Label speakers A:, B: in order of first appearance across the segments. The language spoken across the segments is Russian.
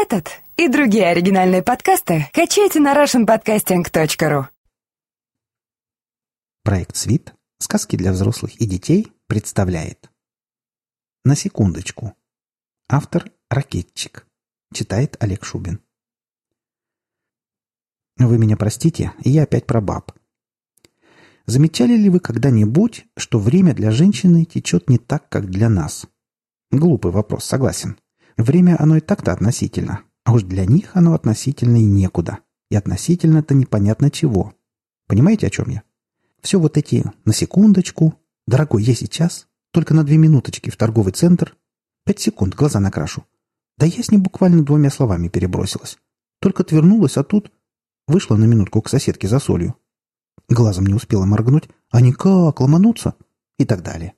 A: Этот и другие оригинальные подкасты качайте на russianpodcasting.ru
B: Проект «Свит. Сказки для взрослых и детей» представляет На секундочку. Автор «Ракетчик». Читает Олег Шубин. Вы меня простите, я опять про баб. Замечали ли вы когда-нибудь, что время для женщины течет не так, как для нас? Глупый вопрос, согласен. Время оно и так-то относительно. А уж для них оно относительно и некуда. И относительно-то непонятно чего. Понимаете, о чем я? Все вот эти «на секундочку», «дорогой, я сейчас», «только на две минуточки в торговый центр», «пять секунд, глаза накрашу». Да я с ним буквально двумя словами перебросилась. Только отвернулась, а тут вышла на минутку к соседке за солью. Глазом не успела моргнуть, а никак ломануться и так далее.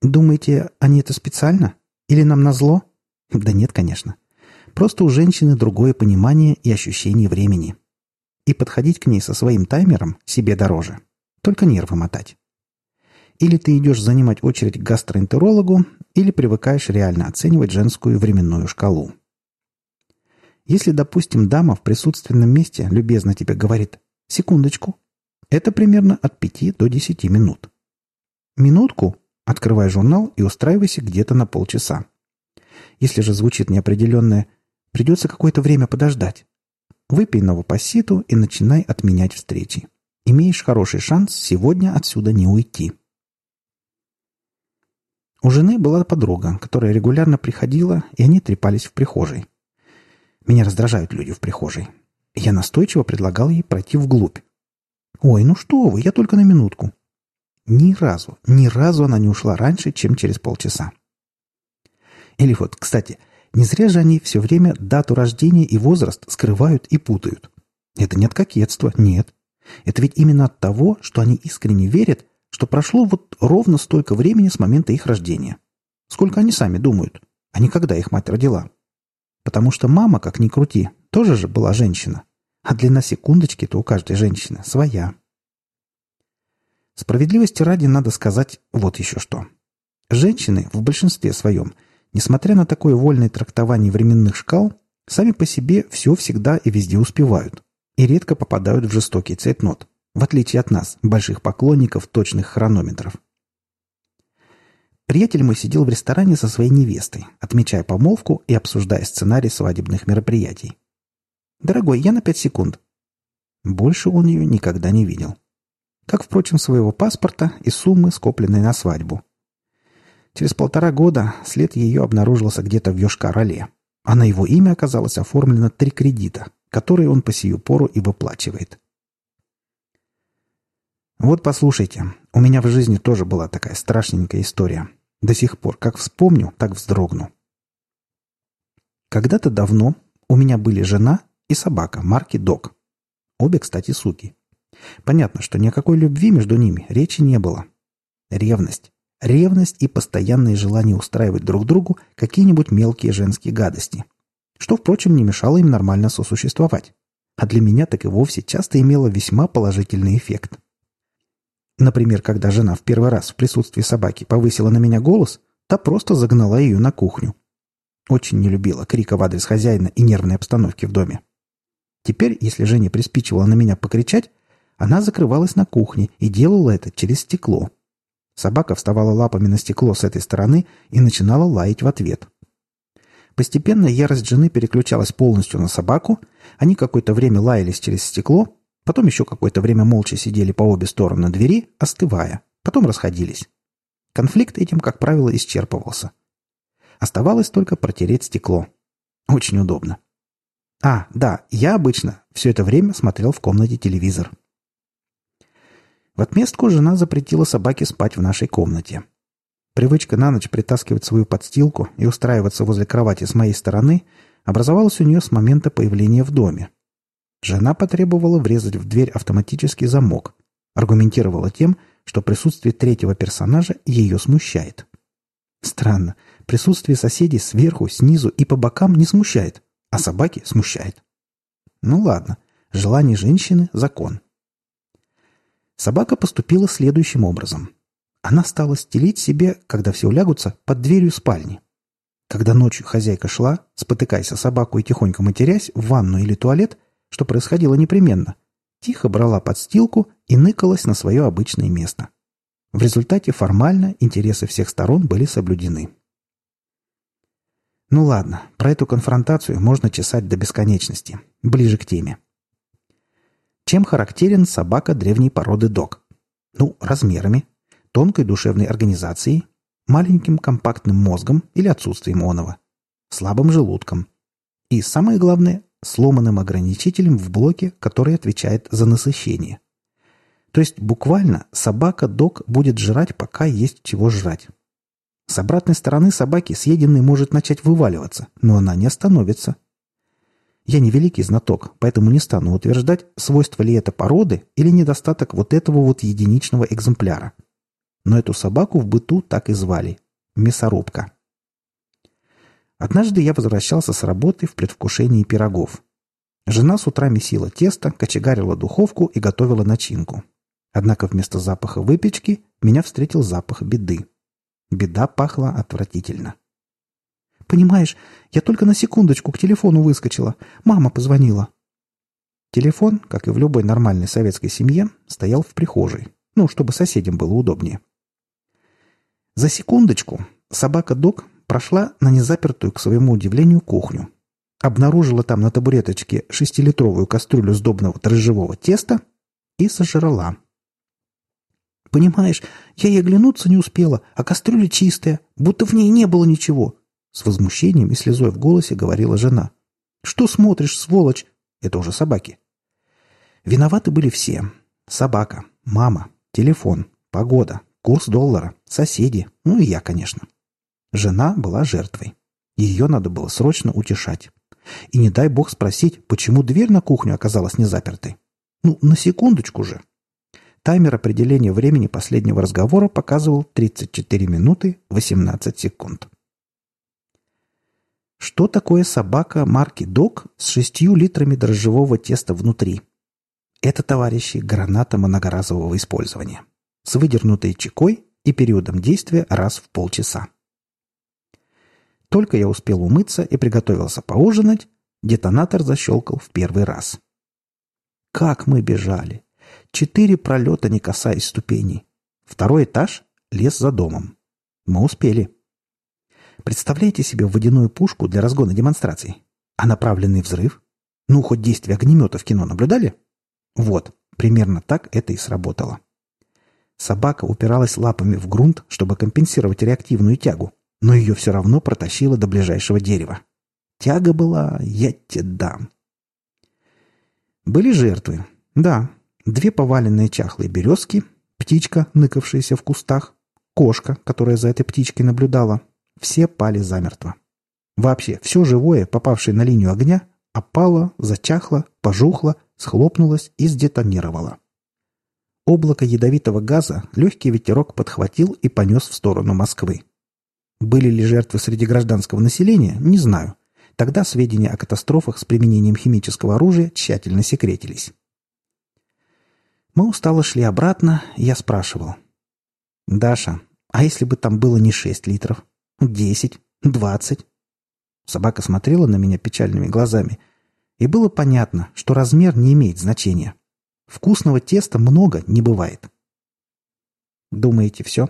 B: Думаете, они это специально? Или нам назло? Да нет, конечно. Просто у женщины другое понимание и ощущение времени. И подходить к ней со своим таймером себе дороже. Только нервы мотать. Или ты идешь занимать очередь к гастроэнтерологу, или привыкаешь реально оценивать женскую временную шкалу. Если, допустим, дама в присутственном месте любезно тебе говорит «секундочку», это примерно от 5 до 10 минут. Минутку Открывай журнал и устраивайся где-то на полчаса. Если же звучит неопределенное «придется какое-то время подождать», выпей новопасситу и начинай отменять встречи. Имеешь хороший шанс сегодня отсюда не уйти. У жены была подруга, которая регулярно приходила, и они трепались в прихожей. Меня раздражают люди в прихожей. Я настойчиво предлагал ей пройти вглубь. «Ой, ну что вы, я только на минутку. Ни разу, ни разу она не ушла раньше, чем через полчаса. Или вот, кстати, не зря же они все время дату рождения и возраст скрывают и путают. Это не от кокетства, нет. Это ведь именно от того, что они искренне верят, что прошло вот ровно столько времени с момента их рождения. Сколько они сами думают, а не когда их мать родила. Потому что мама, как ни крути, тоже же была женщина. А длина секундочки-то у каждой женщины своя. Справедливости ради надо сказать вот еще что. Женщины в большинстве своем, несмотря на такое вольное трактование временных шкал, сами по себе все всегда и везде успевают и редко попадают в жестокий цейтнот, в отличие от нас, больших поклонников точных хронометров. Приятель мой сидел в ресторане со своей невестой, отмечая помолвку и обсуждая сценарий свадебных мероприятий. «Дорогой, я на пять секунд». Больше он ее никогда не видел как, впрочем, своего паспорта и суммы, скопленной на свадьбу. Через полтора года след ее обнаружился где-то в Йошкар-Оле, а на его имя оказалось оформлено три кредита, которые он по сию пору и выплачивает. Вот послушайте, у меня в жизни тоже была такая страшненькая история. До сих пор, как вспомню, так вздрогну. Когда-то давно у меня были жена и собака марки Док. Обе, кстати, суки. Понятно, что ни о какой любви между ними речи не было. Ревность. Ревность и постоянное желание устраивать друг другу какие-нибудь мелкие женские гадости. Что, впрочем, не мешало им нормально сосуществовать. А для меня так и вовсе часто имело весьма положительный эффект. Например, когда жена в первый раз в присутствии собаки повысила на меня голос, та просто загнала ее на кухню. Очень не любила крика в адрес хозяина и нервной обстановки в доме. Теперь, если Женя приспичивала на меня покричать, она закрывалась на кухне и делала это через стекло. Собака вставала лапами на стекло с этой стороны и начинала лаять в ответ. Постепенно ярость жены переключалась полностью на собаку, они какое-то время лаялись через стекло, потом еще какое-то время молча сидели по обе стороны двери, остывая, потом расходились. Конфликт этим, как правило, исчерпывался. Оставалось только протереть стекло. Очень удобно. А, да, я обычно все это время смотрел в комнате телевизор. В отместку жена запретила собаке спать в нашей комнате. Привычка на ночь притаскивать свою подстилку и устраиваться возле кровати с моей стороны образовалась у нее с момента появления в доме. Жена потребовала врезать в дверь автоматический замок. Аргументировала тем, что присутствие третьего персонажа ее смущает. Странно, присутствие соседей сверху, снизу и по бокам не смущает, а собаки смущает. Ну ладно, желание женщины – закон. Собака поступила следующим образом. Она стала стелить себе, когда все улягутся, под дверью спальни. Когда ночью хозяйка шла, спотыкаясь о собаку и тихонько матерясь, в ванну или туалет, что происходило непременно, тихо брала подстилку и ныкалась на свое обычное место. В результате формально интересы всех сторон были соблюдены. Ну ладно, про эту конфронтацию можно чесать до бесконечности. Ближе к теме. Чем характерен собака древней породы дог? Ну, размерами, тонкой душевной организацией, маленьким компактным мозгом или отсутствием оного, слабым желудком и, самое главное, сломанным ограничителем в блоке, который отвечает за насыщение. То есть буквально собака-дог будет жрать, пока есть чего жрать. С обратной стороны собаки съеденный может начать вываливаться, но она не остановится. Я не великий знаток, поэтому не стану утверждать, свойство ли это породы или недостаток вот этого вот единичного экземпляра. Но эту собаку в быту так и звали – мясорубка. Однажды я возвращался с работы в предвкушении пирогов. Жена с утра месила тесто, кочегарила духовку и готовила начинку. Однако вместо запаха выпечки меня встретил запах беды. Беда пахла отвратительно. «Понимаешь, я только на секундочку к телефону выскочила. Мама позвонила». Телефон, как и в любой нормальной советской семье, стоял в прихожей. Ну, чтобы соседям было удобнее. За секундочку собака Док прошла на незапертую, к своему удивлению, кухню. Обнаружила там на табуреточке шестилитровую кастрюлю сдобного дрожжевого теста и сожрала. Понимаешь, я и оглянуться не успела, а кастрюля чистая, будто в ней не было ничего. С возмущением и слезой в голосе говорила жена. Что смотришь, сволочь? Это уже собаки. Виноваты были все. Собака, мама, телефон, погода, курс доллара, соседи, ну и я, конечно. Жена была жертвой. Ее надо было срочно утешать. И не дай бог спросить, почему дверь на кухню оказалась не запертой. Ну, на секундочку же. Таймер определения времени последнего разговора показывал 34 минуты 18 секунд. Что такое собака марки Док с шестью литрами дрожжевого теста внутри? Это, товарищи, граната многоразового использования. С выдернутой чекой и периодом действия раз в полчаса. Только я успел умыться и приготовился поужинать, детонатор защелкал в первый раз. Как мы бежали! Четыре пролета, не касаясь ступеней. Второй этаж — лес за домом. Мы успели. Представляете себе водяную пушку для разгона демонстраций? А направленный взрыв? Ну, хоть действие огнемета в кино наблюдали? Вот, примерно так это и сработало. Собака упиралась лапами в грунт, чтобы компенсировать реактивную тягу, но ее все равно протащило до ближайшего дерева. Тяга была, я тебе дам. Были жертвы. Да, Две поваленные чахлые березки, птичка, ныкавшаяся в кустах, кошка, которая за этой птичкой наблюдала. Все пали замертво. Вообще, все живое, попавшее на линию огня, опало, зачахло, пожухло, схлопнулось и сдетонировало. Облако ядовитого газа легкий ветерок подхватил и понес в сторону Москвы. Были ли жертвы среди гражданского населения, не знаю. Тогда сведения о катастрофах с применением химического оружия тщательно секретились. Мы устало шли обратно, я спрашивал. «Даша, а если бы там было не шесть литров? Десять? Двадцать?» Собака смотрела на меня печальными глазами, и было понятно, что размер не имеет значения. Вкусного теста много не бывает. Думаете, все?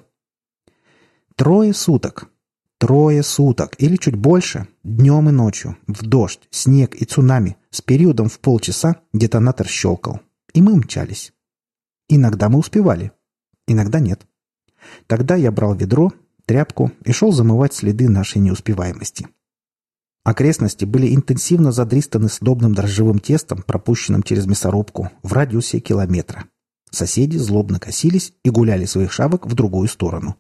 B: Трое суток. Трое суток или чуть больше, днем и ночью, в дождь, снег и цунами, с периодом в полчаса детонатор щелкал. И мы мчались. Иногда мы успевали, иногда нет. Тогда я брал ведро, тряпку и шел замывать следы нашей неуспеваемости. Окрестности были интенсивно задристаны сдобным дрожжевым тестом, пропущенным через мясорубку, в радиусе километра. Соседи злобно косились и гуляли своих шавок в другую сторону.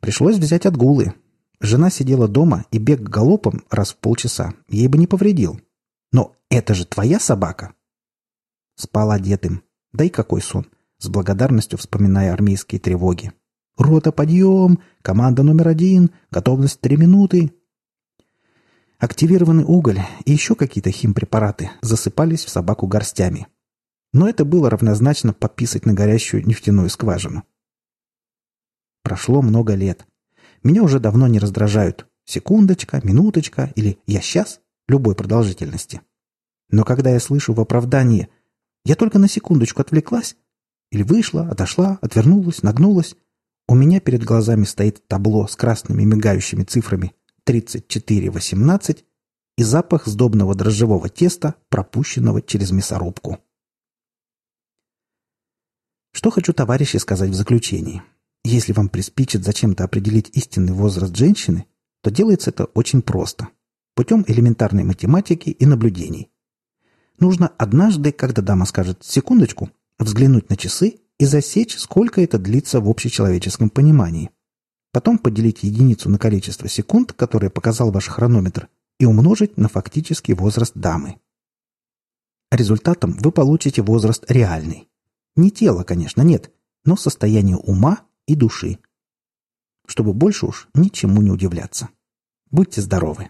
B: Пришлось взять отгулы. Жена сидела дома, и бег галопом раз в полчаса ей бы не повредил. Но это же твоя собака. Спал одетым, да и какой сон, с благодарностью вспоминая армейские тревоги. «Рота, подъем! Команда номер один! Готовность три минуты!» Активированный уголь и еще какие-то химпрепараты засыпались в собаку горстями. Но это было равнозначно подписать на горящую нефтяную скважину. Прошло много лет. Меня уже давно не раздражают. Секундочка, минуточка или «я сейчас» любой продолжительности. Но когда я слышу в оправдании «я только на секундочку отвлеклась» или вышла, отошла, отвернулась, нагнулась, у меня перед глазами стоит табло с красными мигающими цифрами 3418 и запах сдобного дрожжевого теста, пропущенного через мясорубку. Что хочу, товарищи, сказать в заключении. Если вам приспичит зачем-то определить истинный возраст женщины, то делается это очень просто. Путем элементарной математики и наблюдений. Нужно однажды, когда дама скажет «секундочку», взглянуть на часы и засечь, сколько это длится в общечеловеческом понимании. Потом поделить единицу на количество секунд, которое показал ваш хронометр, и умножить на фактический возраст дамы. Результатом вы получите возраст реальный. Не тело, конечно, нет, но состояние ума и души. Чтобы больше уж ничему не удивляться. Будьте здоровы!